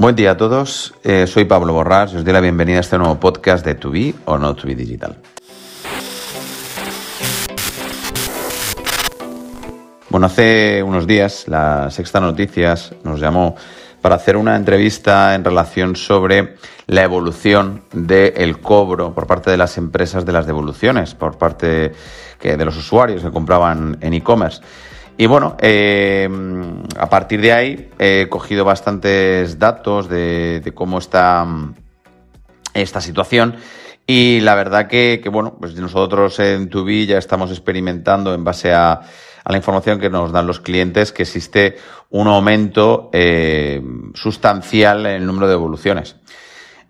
Buen día a todos, eh, soy Pablo Borrás y os doy la bienvenida a este nuevo podcast de To Be o No To Be Digital. Bueno, hace unos días la Sexta Noticias nos llamó para hacer una entrevista en relación sobre la evolución del cobro por parte de las empresas de las devoluciones, por parte de los usuarios que compraban en e-commerce. Y bueno, eh, a partir de ahí he cogido bastantes datos de, cómo está mm, esta situación. Y la verdad que, bueno, pues nosotros en Tubi ya estamos experimentando en base a, la información que nos dan los clientes que existe un aumento eh, sustancial en el número de devoluciones.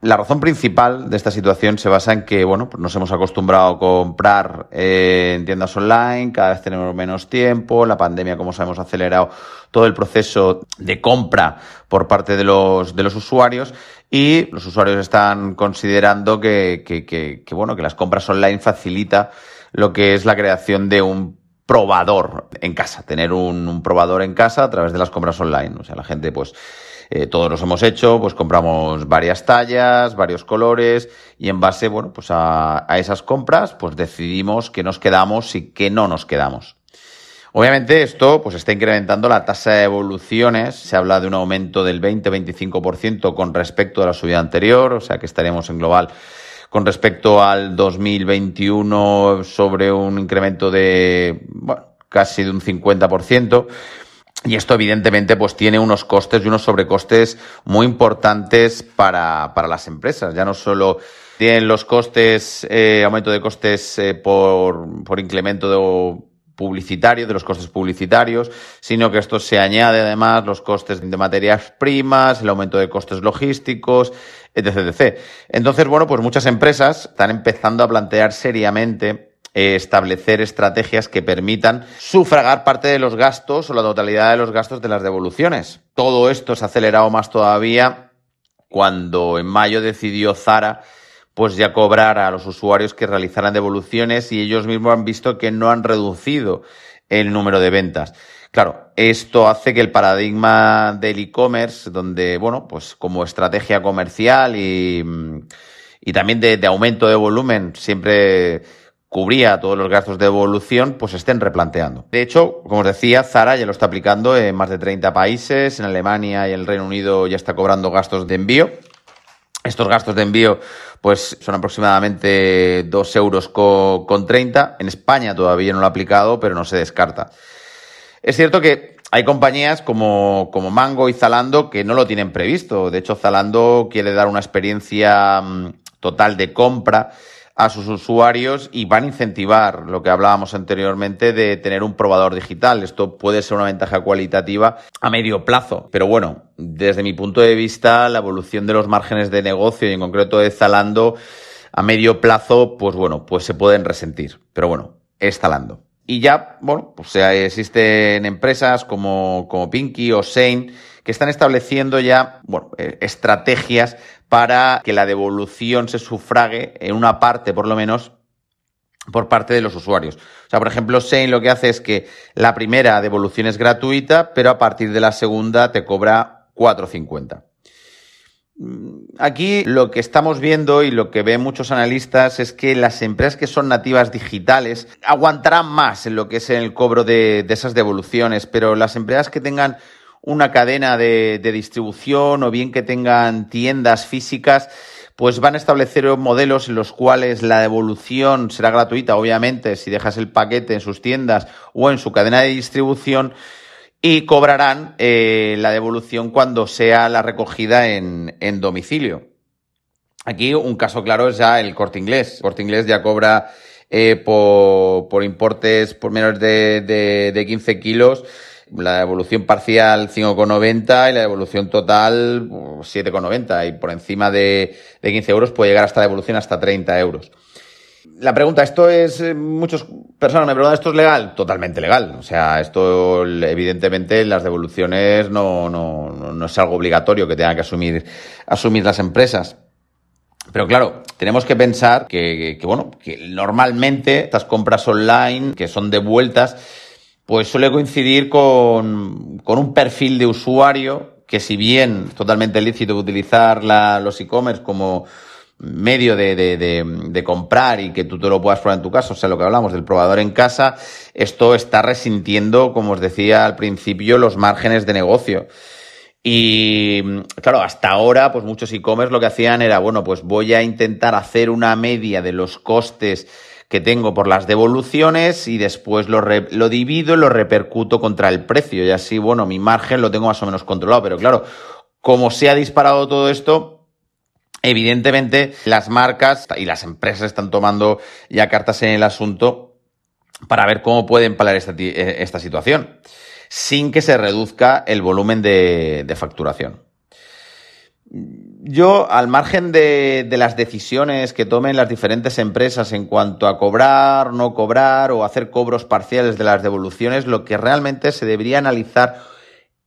La razón principal de esta situación se basa en que, bueno, pues nos hemos acostumbrado a comprar eh, en tiendas online, cada vez tenemos menos tiempo, la pandemia, como sabemos, ha acelerado todo el proceso de compra por parte de los, de los usuarios y los usuarios están considerando que, que, que, que, bueno, que las compras online facilita lo que es la creación de un probador en casa, tener un, un probador en casa a través de las compras online. O sea, la gente, pues, eh, todos los hemos hecho, pues compramos varias tallas, varios colores y en base, bueno, pues a, a esas compras, pues decidimos qué nos quedamos y qué no nos quedamos. Obviamente esto pues está incrementando la tasa de evoluciones, se habla de un aumento del 20-25% con respecto a la subida anterior, o sea que estaremos en global con respecto al 2021 sobre un incremento de bueno, casi de un 50%. Y esto evidentemente pues tiene unos costes y unos sobrecostes muy importantes para, para las empresas. Ya no solo tienen los costes, eh, aumento de costes eh, por, por incremento de publicitario, de los costes publicitarios, sino que esto se añade además los costes de materias primas, el aumento de costes logísticos, etc, etc. Entonces, bueno, pues muchas empresas están empezando a plantear seriamente establecer estrategias que permitan sufragar parte de los gastos o la totalidad de los gastos de las devoluciones. Todo esto se ha acelerado más todavía cuando en mayo decidió Zara pues ya cobrar a los usuarios que realizaran devoluciones y ellos mismos han visto que no han reducido el número de ventas. Claro, esto hace que el paradigma del e-commerce, donde, bueno, pues como estrategia comercial y, y también de, de aumento de volumen, siempre cubría todos los gastos de evolución, pues estén replanteando. De hecho, como os decía, Zara ya lo está aplicando en más de 30 países, en Alemania y en el Reino Unido ya está cobrando gastos de envío. Estos gastos de envío pues son aproximadamente 2 euros con 30. En España todavía no lo ha aplicado, pero no se descarta. Es cierto que hay compañías como, como Mango y Zalando que no lo tienen previsto. De hecho, Zalando quiere dar una experiencia mm, total de compra a sus usuarios y van a incentivar lo que hablábamos anteriormente de tener un probador digital. Esto puede ser una ventaja cualitativa a medio plazo. Pero bueno, desde mi punto de vista, la evolución de los márgenes de negocio y en concreto de Zalando a medio plazo, pues bueno, pues se pueden resentir. Pero bueno, es Zalando. Y ya, bueno, pues existen empresas como, como Pinky o Shane que están estableciendo ya, bueno, eh, estrategias para que la devolución se sufrague en una parte, por lo menos, por parte de los usuarios. O sea, por ejemplo, Shane lo que hace es que la primera devolución es gratuita, pero a partir de la segunda te cobra 4.50. Mm, aquí lo que estamos viendo y lo que ven muchos analistas es que las empresas que son nativas digitales aguantarán más en lo que es el cobro de, de esas devoluciones, pero las empresas que tengan una cadena de, distribución o bien que tengan tiendas físicas, pues van a establecer modelos en los cuales la devolución será gratuita, obviamente, si dejas el paquete en sus tiendas o en su cadena de distribución, y cobrarán eh, la devolución cuando sea la recogida en, domicilio. Aquí un caso claro es ya el corte inglés. El corte inglés ya cobra eh, por, importes por menos de, de, de 15 kilos la devolución parcial 5,90 y la devolución total 7,90 pues, y por encima de, de 15 euros puede llegar hasta la devolución hasta 30 euros. La pregunta, ¿esto es, eh, muchas personas me preguntan, ¿esto es legal? Totalmente legal. O sea, esto, evidentemente, las devoluciones no, no, no es algo obligatorio que tengan que asumir, asumir las empresas. Pero claro, tenemos que pensar que, bueno, que normalmente estas compras online, que son devueltas, pues suele coincidir con, con un perfil de usuario que si bien totalmente lícito utilizar los e-commerce como medio de, de, comprar y que tú te lo puedas probar en tu casa, o sea, lo que hablamos del probador en casa, esto está resintiendo, como os decía al principio, los márgenes de negocio. Y claro, hasta ahora, pues muchos e-commerce lo que hacían era, bueno, pues voy a intentar hacer una media de los costes que tengo por las devoluciones y después lo, lo divido y lo repercuto contra el precio. Y así, bueno, mi margen lo tengo más o menos controlado. Pero claro, como se ha disparado todo esto, Evidentemente, las marcas y las empresas están tomando ya cartas en el asunto para ver cómo pueden paliar esta, eh, esta situación sin que se reduzca el volumen de, facturación. Yo, al margen de, las decisiones que tomen las diferentes empresas en cuanto a cobrar, no cobrar o hacer cobros parciales de las devoluciones, lo que realmente se debería analizar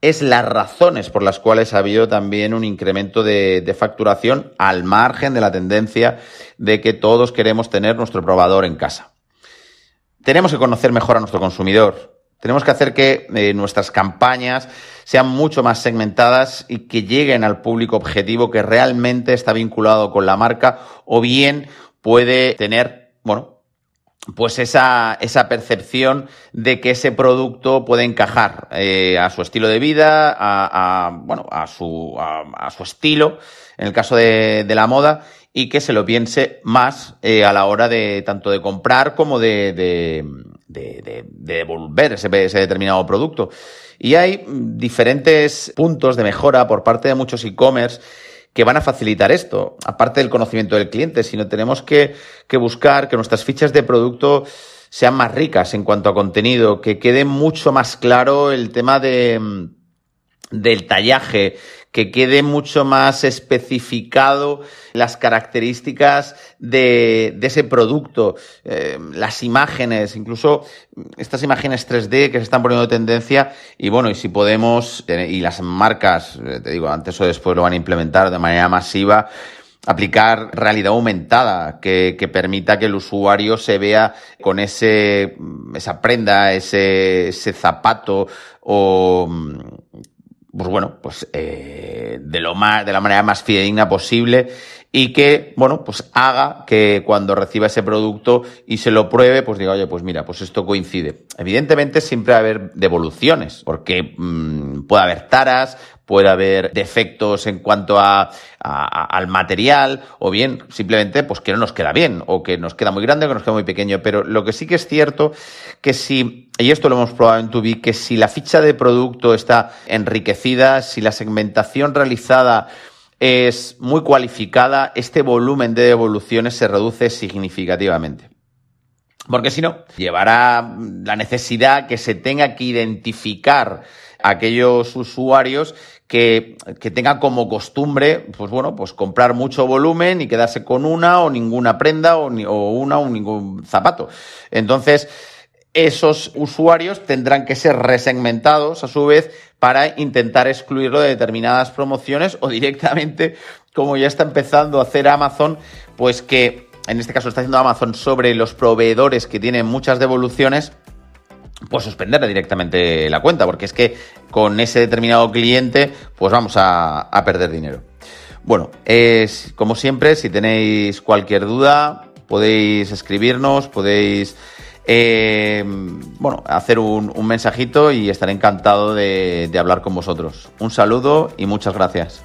es las razones por las cuales ha habido también un incremento de, de, facturación al margen de la tendencia de que todos queremos tener nuestro probador en casa. Tenemos que conocer mejor a nuestro consumidor. Tenemos que hacer que eh, nuestras campañas sean mucho más segmentadas y que lleguen al público objetivo que realmente está vinculado con la marca o bien puede tener, bueno, pues esa, esa percepción de que ese producto puede encajar eh, a su estilo de vida, a, bueno, a su, a, su estilo, en el caso de, de, la moda, y que se lo piense más eh, a la hora de tanto de comprar como de, de, de devolver ese determinado producto. Y hay diferentes puntos de mejora por parte de muchos e-commerce que van a facilitar esto, aparte del conocimiento del cliente, sino tenemos que, que buscar que nuestras fichas de producto sean más ricas en cuanto a contenido, que quede mucho más claro el tema de, del tallaje, que quede mucho más especificado las características de, de ese producto, eh, las imágenes, incluso estas imágenes 3D que se están poniendo de tendencia y bueno, y si podemos, y las marcas, eh, te digo, antes o después lo van a implementar de manera masiva, aplicar realidad aumentada que, que, permita que el usuario se vea con ese, esa prenda, ese, ese zapato o pues bueno, pues eh, de lo más, de la manera más fidedigna posible y que, bueno, pues haga que cuando reciba ese producto y se lo pruebe, pues diga, oye, pues mira, pues esto coincide. Evidentemente siempre va a haber devoluciones, porque mmm, puede haber taras, puede haber defectos en cuanto a, al material, o bien simplemente pues que no nos queda bien, o que nos queda muy grande o que nos queda muy pequeño. Pero lo que sí que es cierto que si, y esto lo hemos probado en Tubi, que si la ficha de producto está enriquecida, si la segmentación realizada es muy cualificada, este volumen de devoluciones se reduce significativamente. Porque si no, llevará la necesidad que se tenga que identificar aquellos usuarios que, que tengan como costumbre, pues bueno, pues comprar mucho volumen y quedarse con una o ninguna prenda o, ni, o una o ningún zapato. Entonces, esos usuarios tendrán que ser resegmentados a su vez para intentar excluirlo de determinadas promociones o directamente, como ya está empezando a hacer Amazon, pues que en este caso está haciendo Amazon sobre los proveedores que tienen muchas devoluciones, pues suspenderle directamente la cuenta, porque es que con ese determinado cliente, pues vamos a, a perder dinero. Bueno, es como siempre, si tenéis cualquier duda, podéis escribirnos, podéis eh, bueno, hacer un, mensajito y estaré encantado de, de hablar con vosotros. Un saludo y muchas gracias.